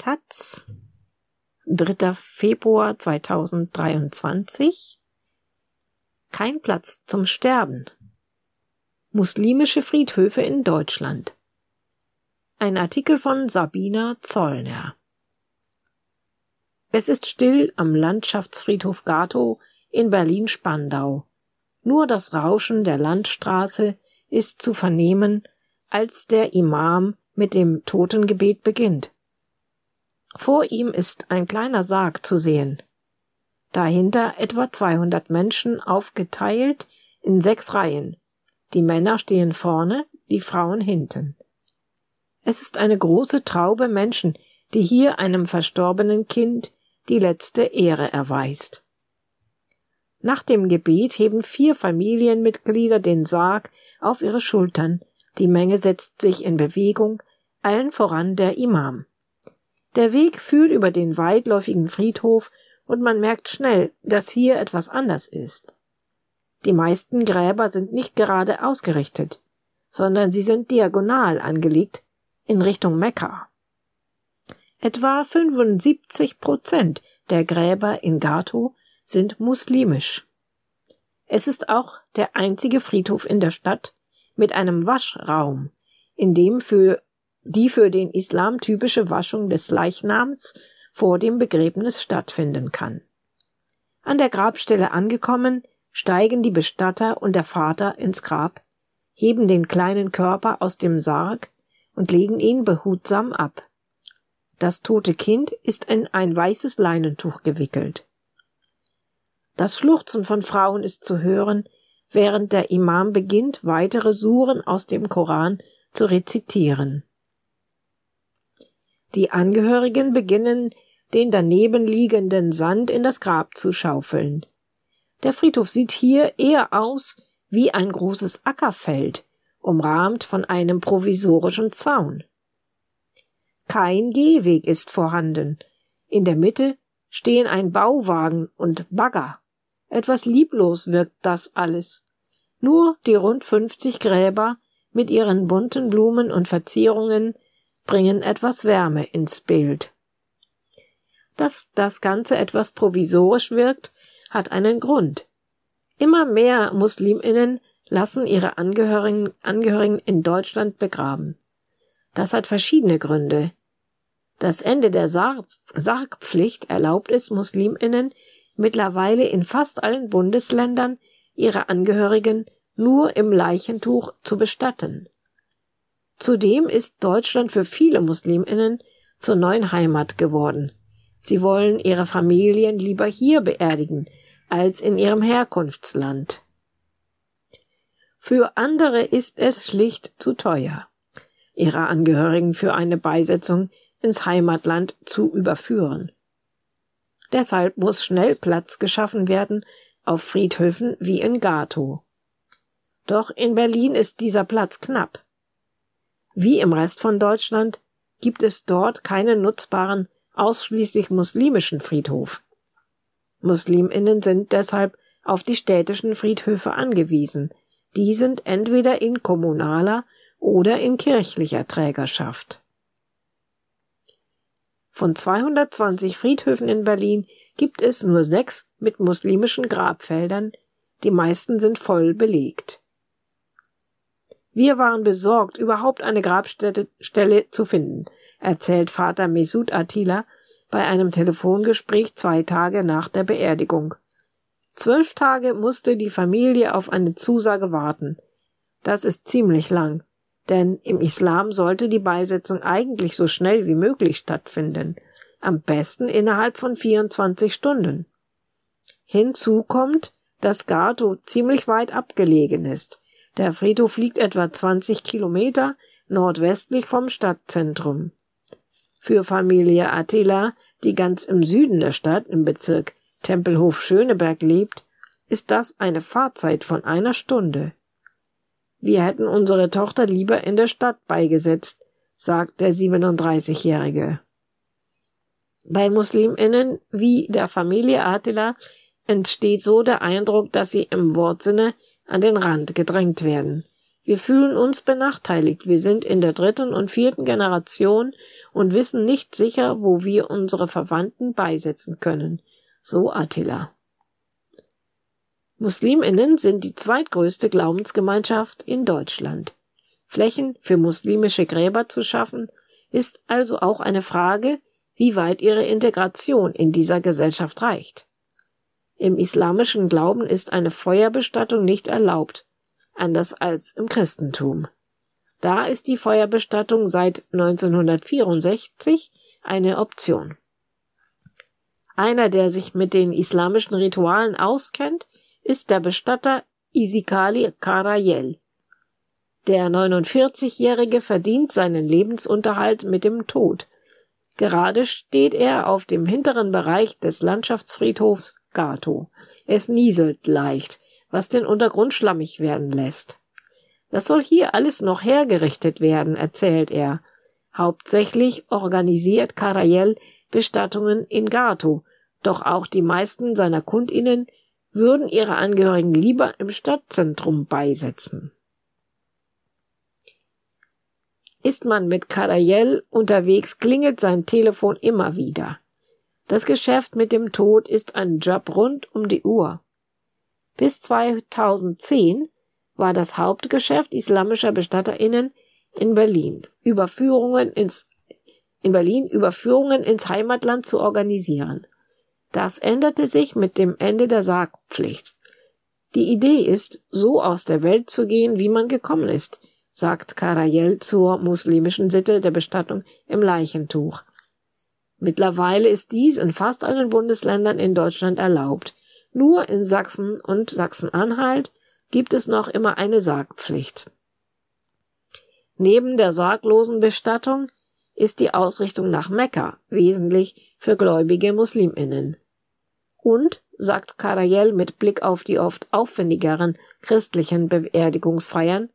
Taz, 3. Februar 2023. Kein Platz zum Sterben. Muslimische Friedhöfe in Deutschland. Ein Artikel von Sabina Zollner. Es ist still am Landschaftsfriedhof Gatow in Berlin-Spandau. Nur das Rauschen der Landstraße ist zu vernehmen, als der Imam mit dem Totengebet beginnt. Vor ihm ist ein kleiner Sarg zu sehen. Dahinter etwa 200 Menschen aufgeteilt in sechs Reihen. Die Männer stehen vorne, die Frauen hinten. Es ist eine große Traube Menschen, die hier einem verstorbenen Kind die letzte Ehre erweist. Nach dem Gebet heben vier Familienmitglieder den Sarg auf ihre Schultern, die Menge setzt sich in Bewegung, allen voran der Imam. Der Weg führt über den weitläufigen Friedhof und man merkt schnell, dass hier etwas anders ist. Die meisten Gräber sind nicht gerade ausgerichtet, sondern sie sind diagonal angelegt in Richtung Mekka. Etwa 75 Prozent der Gräber in Gato sind muslimisch. Es ist auch der einzige Friedhof in der Stadt mit einem Waschraum, in dem für die für den Islam typische Waschung des Leichnams vor dem Begräbnis stattfinden kann. An der Grabstelle angekommen, steigen die Bestatter und der Vater ins Grab, heben den kleinen Körper aus dem Sarg und legen ihn behutsam ab. Das tote Kind ist in ein weißes Leinentuch gewickelt. Das Schluchzen von Frauen ist zu hören, während der Imam beginnt, weitere Suren aus dem Koran zu rezitieren. Die Angehörigen beginnen, den daneben liegenden Sand in das Grab zu schaufeln. Der Friedhof sieht hier eher aus wie ein großes Ackerfeld, umrahmt von einem provisorischen Zaun. Kein Gehweg ist vorhanden. In der Mitte stehen ein Bauwagen und Bagger. Etwas lieblos wirkt das alles. Nur die rund fünfzig Gräber mit ihren bunten Blumen und Verzierungen bringen etwas Wärme ins Bild. Dass das Ganze etwas provisorisch wirkt, hat einen Grund. Immer mehr Musliminnen lassen ihre Angehörigen, Angehörigen in Deutschland begraben. Das hat verschiedene Gründe. Das Ende der Sarg Sargpflicht erlaubt es Musliminnen mittlerweile in fast allen Bundesländern, ihre Angehörigen nur im Leichentuch zu bestatten. Zudem ist Deutschland für viele Musliminnen zur neuen Heimat geworden. Sie wollen ihre Familien lieber hier beerdigen als in ihrem Herkunftsland. Für andere ist es schlicht zu teuer, ihre Angehörigen für eine Beisetzung ins Heimatland zu überführen. Deshalb muss schnell Platz geschaffen werden auf Friedhöfen wie in Gato. Doch in Berlin ist dieser Platz knapp. Wie im Rest von Deutschland gibt es dort keinen nutzbaren, ausschließlich muslimischen Friedhof. Musliminnen sind deshalb auf die städtischen Friedhöfe angewiesen. Die sind entweder in kommunaler oder in kirchlicher Trägerschaft. Von 220 Friedhöfen in Berlin gibt es nur sechs mit muslimischen Grabfeldern, die meisten sind voll belegt. Wir waren besorgt, überhaupt eine Grabstelle zu finden, erzählt Vater Mesut Attila bei einem Telefongespräch zwei Tage nach der Beerdigung. Zwölf Tage musste die Familie auf eine Zusage warten. Das ist ziemlich lang denn im Islam sollte die Beisetzung eigentlich so schnell wie möglich stattfinden, am besten innerhalb von 24 Stunden. Hinzu kommt, dass Gato ziemlich weit abgelegen ist. Der Friedhof liegt etwa 20 Kilometer nordwestlich vom Stadtzentrum. Für Familie Attila, die ganz im Süden der Stadt im Bezirk Tempelhof Schöneberg lebt, ist das eine Fahrzeit von einer Stunde. Wir hätten unsere Tochter lieber in der Stadt beigesetzt, sagt der 37-Jährige. Bei Musliminnen wie der Familie Attila entsteht so der Eindruck, dass sie im Wortsinne an den Rand gedrängt werden. Wir fühlen uns benachteiligt. Wir sind in der dritten und vierten Generation und wissen nicht sicher, wo wir unsere Verwandten beisetzen können. So Attila. Musliminnen sind die zweitgrößte Glaubensgemeinschaft in Deutschland. Flächen für muslimische Gräber zu schaffen, ist also auch eine Frage, wie weit ihre Integration in dieser Gesellschaft reicht. Im islamischen Glauben ist eine Feuerbestattung nicht erlaubt, anders als im Christentum. Da ist die Feuerbestattung seit 1964 eine Option. Einer, der sich mit den islamischen Ritualen auskennt, ist der Bestatter Isikali Karayel. Der 49-Jährige verdient seinen Lebensunterhalt mit dem Tod. Gerade steht er auf dem hinteren Bereich des Landschaftsfriedhofs Gato. Es nieselt leicht, was den Untergrund schlammig werden lässt. Das soll hier alles noch hergerichtet werden, erzählt er. Hauptsächlich organisiert Karayel Bestattungen in Gato, doch auch die meisten seiner Kundinnen würden ihre Angehörigen lieber im Stadtzentrum beisetzen. Ist man mit Karayel unterwegs, klingelt sein Telefon immer wieder. Das Geschäft mit dem Tod ist ein Job rund um die Uhr. Bis 2010 war das Hauptgeschäft islamischer BestatterInnen in Berlin, Überführungen ins, in Berlin Überführungen ins Heimatland zu organisieren. Das änderte sich mit dem Ende der Sargpflicht. Die Idee ist, so aus der Welt zu gehen, wie man gekommen ist, sagt Karayel zur muslimischen Sitte der Bestattung im Leichentuch. Mittlerweile ist dies in fast allen Bundesländern in Deutschland erlaubt. Nur in Sachsen und Sachsen-Anhalt gibt es noch immer eine Sargpflicht. Neben der sarglosen Bestattung ist die Ausrichtung nach Mekka wesentlich für gläubige Musliminnen. Und, sagt Karayel mit Blick auf die oft aufwendigeren christlichen Beerdigungsfeiern,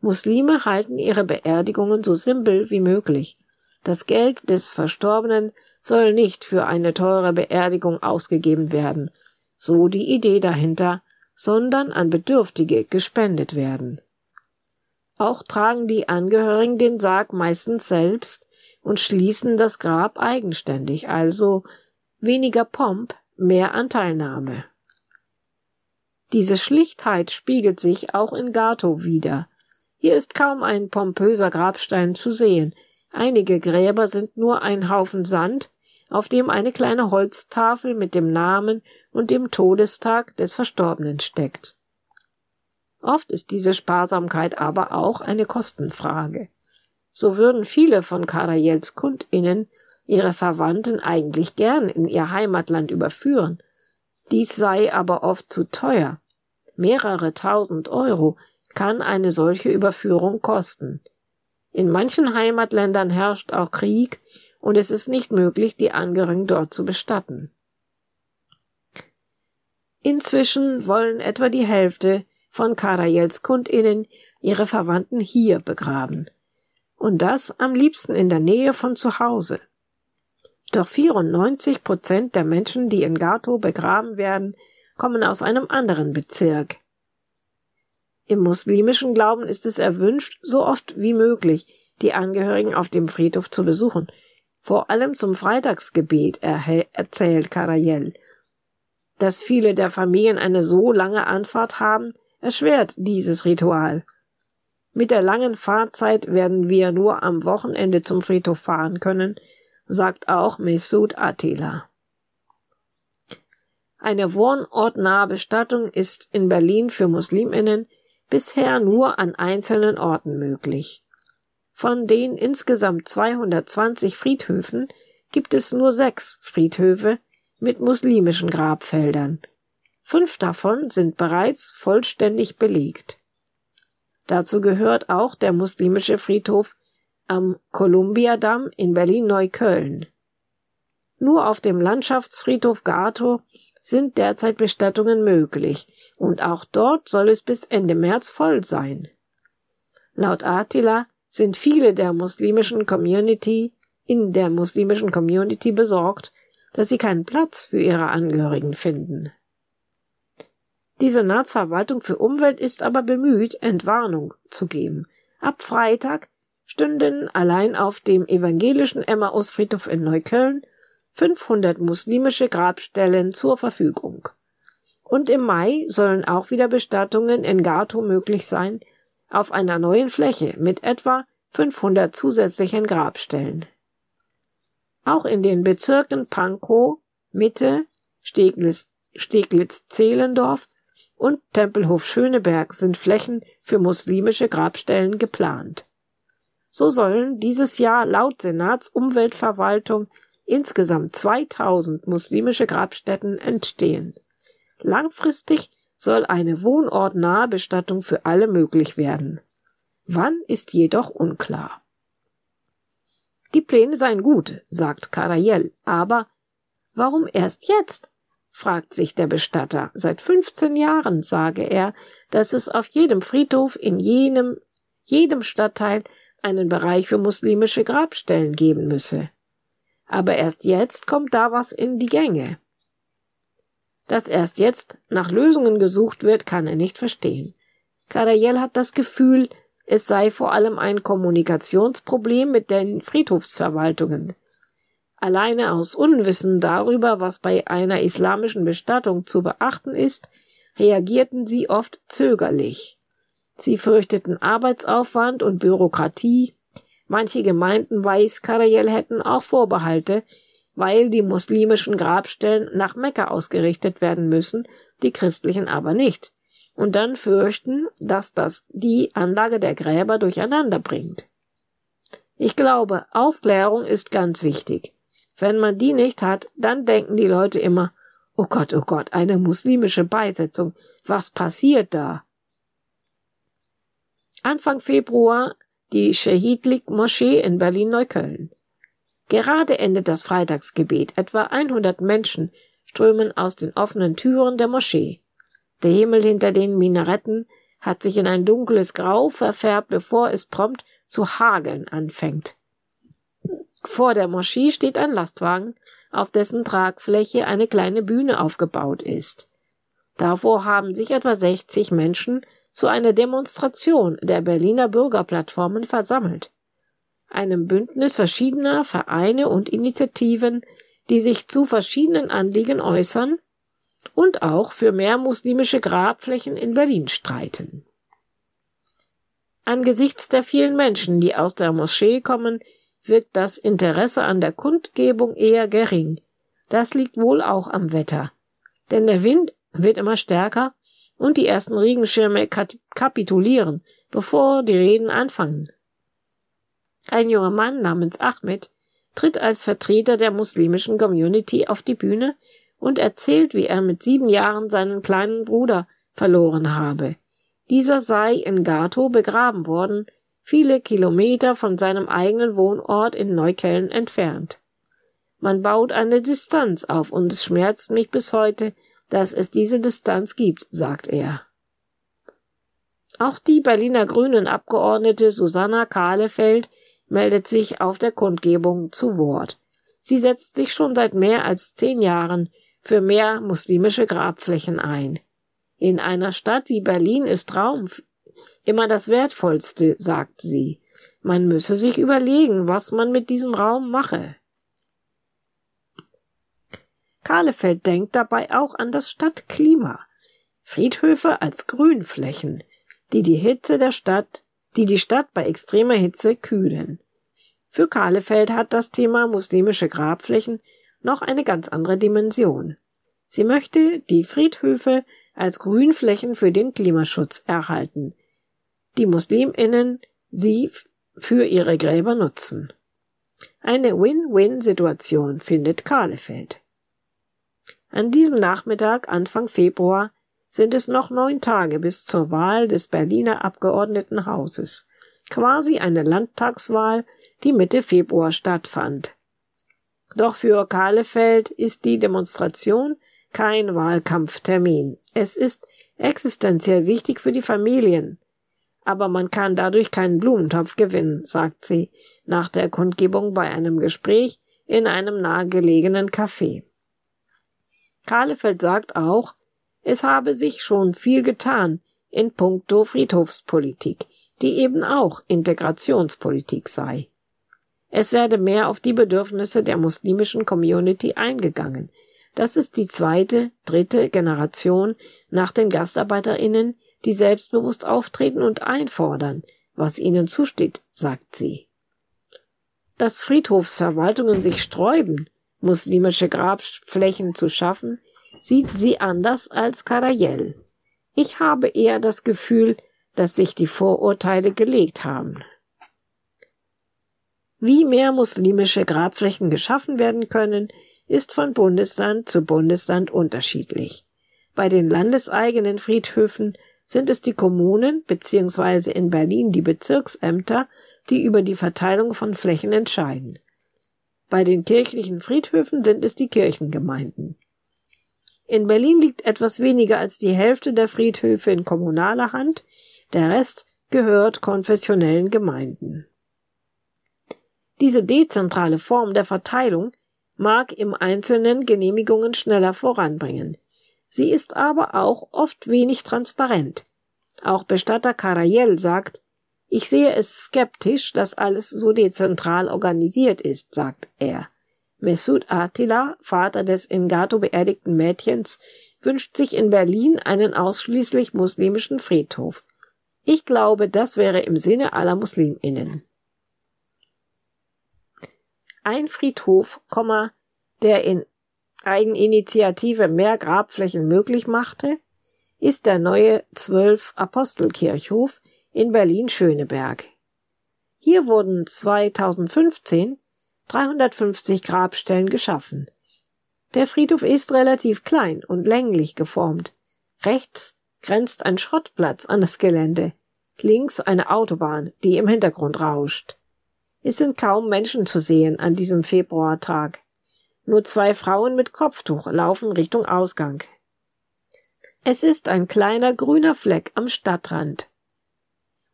Muslime halten ihre Beerdigungen so simpel wie möglich. Das Geld des Verstorbenen soll nicht für eine teure Beerdigung ausgegeben werden, so die Idee dahinter, sondern an Bedürftige gespendet werden. Auch tragen die Angehörigen den Sarg meistens selbst und schließen das Grab eigenständig, also weniger Pomp, mehr Anteilnahme. Diese Schlichtheit spiegelt sich auch in Gato wider. Hier ist kaum ein pompöser Grabstein zu sehen. Einige Gräber sind nur ein Haufen Sand, auf dem eine kleine Holztafel mit dem Namen und dem Todestag des Verstorbenen steckt. Oft ist diese Sparsamkeit aber auch eine Kostenfrage. So würden viele von Karajels KundInnen ihre Verwandten eigentlich gern in ihr Heimatland überführen. Dies sei aber oft zu teuer. Mehrere tausend Euro kann eine solche Überführung kosten. In manchen Heimatländern herrscht auch Krieg und es ist nicht möglich, die Angehörigen dort zu bestatten. Inzwischen wollen etwa die Hälfte von Karajels KundInnen ihre Verwandten hier begraben. Und das am liebsten in der Nähe von zu Hause. Doch 94 Prozent der Menschen, die in Gato begraben werden, kommen aus einem anderen Bezirk. Im muslimischen Glauben ist es erwünscht, so oft wie möglich die Angehörigen auf dem Friedhof zu besuchen, vor allem zum Freitagsgebet, erzählt Karayel. Dass viele der Familien eine so lange Anfahrt haben, erschwert dieses Ritual. Mit der langen Fahrzeit werden wir nur am Wochenende zum Friedhof fahren können, sagt auch Mesut Attila. Eine wohnortnahe Bestattung ist in Berlin für Musliminnen bisher nur an einzelnen Orten möglich. Von den insgesamt 220 Friedhöfen gibt es nur sechs Friedhöfe mit muslimischen Grabfeldern. Fünf davon sind bereits vollständig belegt. Dazu gehört auch der muslimische Friedhof am Kolumbiadamm in Berlin-Neukölln. Nur auf dem Landschaftsfriedhof Gato sind derzeit Bestattungen möglich, und auch dort soll es bis Ende März voll sein. Laut Attila sind viele der muslimischen Community in der muslimischen Community besorgt, dass sie keinen Platz für ihre Angehörigen finden. Die Senatsverwaltung für Umwelt ist aber bemüht, Entwarnung zu geben. Ab Freitag stünden allein auf dem evangelischen Emmausfriedhof in Neukölln 500 muslimische Grabstellen zur Verfügung. Und im Mai sollen auch wieder Bestattungen in Gato möglich sein, auf einer neuen Fläche mit etwa 500 zusätzlichen Grabstellen. Auch in den Bezirken Pankow, Mitte, Steglitz, Steglitz-Zehlendorf und Tempelhof-Schöneberg sind Flächen für muslimische Grabstellen geplant. So sollen dieses Jahr laut Senatsumweltverwaltung insgesamt 2000 muslimische Grabstätten entstehen. Langfristig soll eine wohnortnahe Bestattung für alle möglich werden. Wann ist jedoch unklar. Die Pläne seien gut, sagt Karayel, aber warum erst jetzt? fragt sich der Bestatter. Seit 15 Jahren sage er, dass es auf jedem Friedhof in jenem, jedem Stadtteil einen Bereich für muslimische Grabstellen geben müsse. Aber erst jetzt kommt da was in die Gänge. Dass erst jetzt nach Lösungen gesucht wird, kann er nicht verstehen. Karayel hat das Gefühl, es sei vor allem ein Kommunikationsproblem mit den Friedhofsverwaltungen. Alleine aus Unwissen darüber, was bei einer islamischen Bestattung zu beachten ist, reagierten sie oft zögerlich. Sie fürchteten Arbeitsaufwand und Bürokratie. Manche Gemeinden weiß Karayel hätten auch Vorbehalte, weil die muslimischen Grabstellen nach Mekka ausgerichtet werden müssen, die christlichen aber nicht, und dann fürchten, dass das die Anlage der Gräber durcheinander bringt. Ich glaube, Aufklärung ist ganz wichtig. Wenn man die nicht hat, dann denken die Leute immer, oh Gott, oh Gott, eine muslimische Beisetzung, was passiert da? Anfang Februar die Shahidlik-Moschee in Berlin-Neukölln. Gerade endet das Freitagsgebet. Etwa 100 Menschen strömen aus den offenen Türen der Moschee. Der Himmel hinter den Minaretten hat sich in ein dunkles Grau verfärbt, bevor es prompt zu hageln anfängt. Vor der Moschee steht ein Lastwagen, auf dessen Tragfläche eine kleine Bühne aufgebaut ist. Davor haben sich etwa 60 Menschen zu einer Demonstration der Berliner Bürgerplattformen versammelt, einem Bündnis verschiedener Vereine und Initiativen, die sich zu verschiedenen Anliegen äußern und auch für mehr muslimische Grabflächen in Berlin streiten. Angesichts der vielen Menschen, die aus der Moschee kommen, wirkt das Interesse an der Kundgebung eher gering. Das liegt wohl auch am Wetter. Denn der Wind wird immer stärker und die ersten Regenschirme kapitulieren, bevor die Reden anfangen. Ein junger Mann namens Ahmed tritt als Vertreter der muslimischen Community auf die Bühne und erzählt, wie er mit sieben Jahren seinen kleinen Bruder verloren habe. Dieser sei in Gato begraben worden, viele Kilometer von seinem eigenen Wohnort in Neukölln entfernt. Man baut eine Distanz auf und es schmerzt mich bis heute, dass es diese Distanz gibt, sagt er. Auch die Berliner Grünen Abgeordnete Susanna Kahlefeld meldet sich auf der Kundgebung zu Wort. Sie setzt sich schon seit mehr als zehn Jahren für mehr muslimische Grabflächen ein. In einer Stadt wie Berlin ist Raum immer das Wertvollste, sagt sie. Man müsse sich überlegen, was man mit diesem Raum mache. Kahlefeld denkt dabei auch an das Stadtklima. Friedhöfe als Grünflächen, die die Hitze der Stadt, die die Stadt bei extremer Hitze kühlen. Für Kahlefeld hat das Thema muslimische Grabflächen noch eine ganz andere Dimension. Sie möchte die Friedhöfe als Grünflächen für den Klimaschutz erhalten, die Musliminnen sie für ihre Gräber nutzen. Eine Win-Win-Situation findet Kahlefeld. An diesem Nachmittag, Anfang Februar, sind es noch neun Tage bis zur Wahl des Berliner Abgeordnetenhauses. Quasi eine Landtagswahl, die Mitte Februar stattfand. Doch für Kahlefeld ist die Demonstration kein Wahlkampftermin. Es ist existenziell wichtig für die Familien. Aber man kann dadurch keinen Blumentopf gewinnen, sagt sie nach der Kundgebung bei einem Gespräch in einem nahegelegenen Café. Kahlefeld sagt auch, Es habe sich schon viel getan in puncto Friedhofspolitik, die eben auch Integrationspolitik sei. Es werde mehr auf die Bedürfnisse der muslimischen Community eingegangen. Das ist die zweite, dritte Generation nach den GastarbeiterInnen, die selbstbewusst auftreten und einfordern, was ihnen zusteht, sagt sie. Dass Friedhofsverwaltungen sich sträuben, muslimische Grabflächen zu schaffen, sieht sie anders als Karayel. Ich habe eher das Gefühl, dass sich die Vorurteile gelegt haben. Wie mehr muslimische Grabflächen geschaffen werden können, ist von Bundesland zu Bundesland unterschiedlich. Bei den landeseigenen Friedhöfen sind es die Kommunen bzw. in Berlin die Bezirksämter, die über die Verteilung von Flächen entscheiden. Bei den kirchlichen Friedhöfen sind es die Kirchengemeinden. In Berlin liegt etwas weniger als die Hälfte der Friedhöfe in kommunaler Hand, der Rest gehört konfessionellen Gemeinden. Diese dezentrale Form der Verteilung mag im Einzelnen Genehmigungen schneller voranbringen. Sie ist aber auch oft wenig transparent. Auch Bestatter Karayel sagt, ich sehe es skeptisch, dass alles so dezentral organisiert ist, sagt er. Mesut Attila, Vater des in Gato beerdigten Mädchens, wünscht sich in Berlin einen ausschließlich muslimischen Friedhof. Ich glaube, das wäre im Sinne aller Musliminnen. Ein Friedhof, der in Eigeninitiative mehr Grabflächen möglich machte, ist der neue Zwölf Apostelkirchhof in Berlin-Schöneberg. Hier wurden 2015 350 Grabstellen geschaffen. Der Friedhof ist relativ klein und länglich geformt. Rechts grenzt ein Schrottplatz an das Gelände, links eine Autobahn, die im Hintergrund rauscht. Es sind kaum Menschen zu sehen an diesem Februartag. Nur zwei Frauen mit Kopftuch laufen Richtung Ausgang. Es ist ein kleiner grüner Fleck am Stadtrand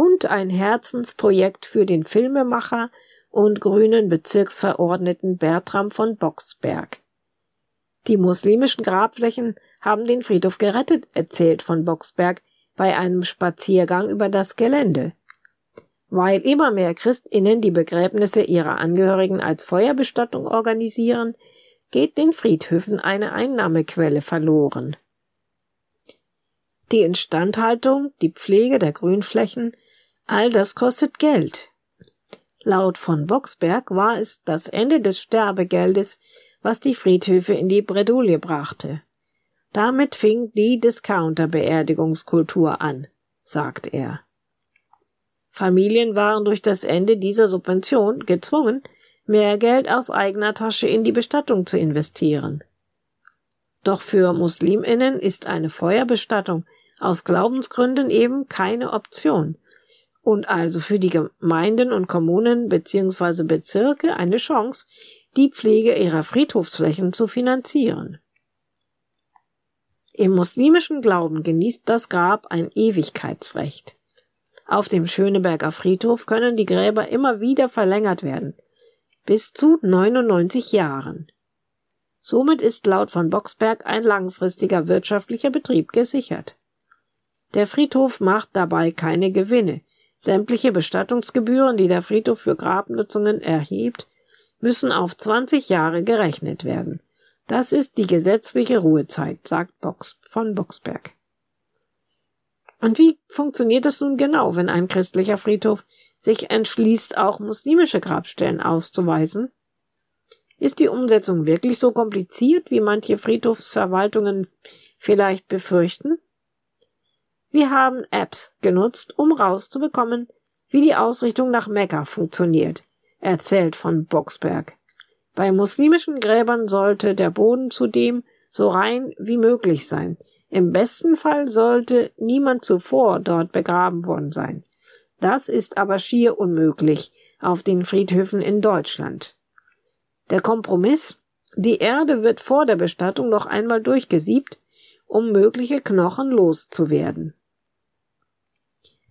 und ein Herzensprojekt für den Filmemacher und grünen Bezirksverordneten Bertram von Boxberg. Die muslimischen Grabflächen haben den Friedhof gerettet, erzählt von Boxberg bei einem Spaziergang über das Gelände. Weil immer mehr Christinnen die Begräbnisse ihrer Angehörigen als Feuerbestattung organisieren, geht den Friedhöfen eine Einnahmequelle verloren. Die Instandhaltung, die Pflege der Grünflächen, all das kostet Geld. Laut von Boxberg war es das Ende des Sterbegeldes, was die Friedhöfe in die Bredouille brachte. Damit fing die Discounter-Beerdigungskultur an, sagt er. Familien waren durch das Ende dieser Subvention gezwungen, mehr Geld aus eigener Tasche in die Bestattung zu investieren. Doch für Musliminnen ist eine Feuerbestattung aus Glaubensgründen eben keine Option und also für die Gemeinden und Kommunen bzw. Bezirke eine Chance, die Pflege ihrer Friedhofsflächen zu finanzieren. Im muslimischen Glauben genießt das Grab ein Ewigkeitsrecht. Auf dem Schöneberger Friedhof können die Gräber immer wieder verlängert werden, bis zu 99 Jahren. Somit ist laut von Boxberg ein langfristiger wirtschaftlicher Betrieb gesichert. Der Friedhof macht dabei keine Gewinne. Sämtliche Bestattungsgebühren, die der Friedhof für Grabnutzungen erhebt, müssen auf 20 Jahre gerechnet werden. Das ist die gesetzliche Ruhezeit, sagt Box von Boxberg. Und wie funktioniert das nun genau, wenn ein christlicher Friedhof sich entschließt, auch muslimische Grabstellen auszuweisen? Ist die Umsetzung wirklich so kompliziert, wie manche Friedhofsverwaltungen vielleicht befürchten? Wir haben Apps genutzt, um rauszubekommen, wie die Ausrichtung nach Mekka funktioniert, erzählt von Boxberg. Bei muslimischen Gräbern sollte der Boden zudem so rein wie möglich sein, im besten Fall sollte niemand zuvor dort begraben worden sein. Das ist aber schier unmöglich auf den Friedhöfen in Deutschland. Der Kompromiss die Erde wird vor der Bestattung noch einmal durchgesiebt, um mögliche Knochen loszuwerden.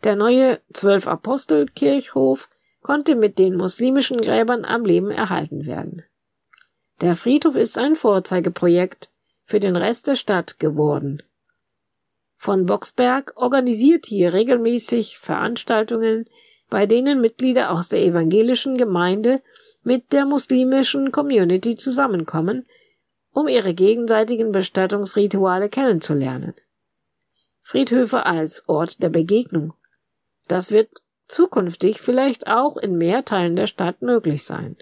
Der neue Zwölf-Apostel-Kirchhof konnte mit den muslimischen Gräbern am Leben erhalten werden. Der Friedhof ist ein Vorzeigeprojekt für den Rest der Stadt geworden. von Boxberg organisiert hier regelmäßig Veranstaltungen, bei denen Mitglieder aus der evangelischen Gemeinde mit der muslimischen Community zusammenkommen, um ihre gegenseitigen Bestattungsrituale kennenzulernen. Friedhöfe als Ort der Begegnung. Das wird zukünftig vielleicht auch in mehr Teilen der Stadt möglich sein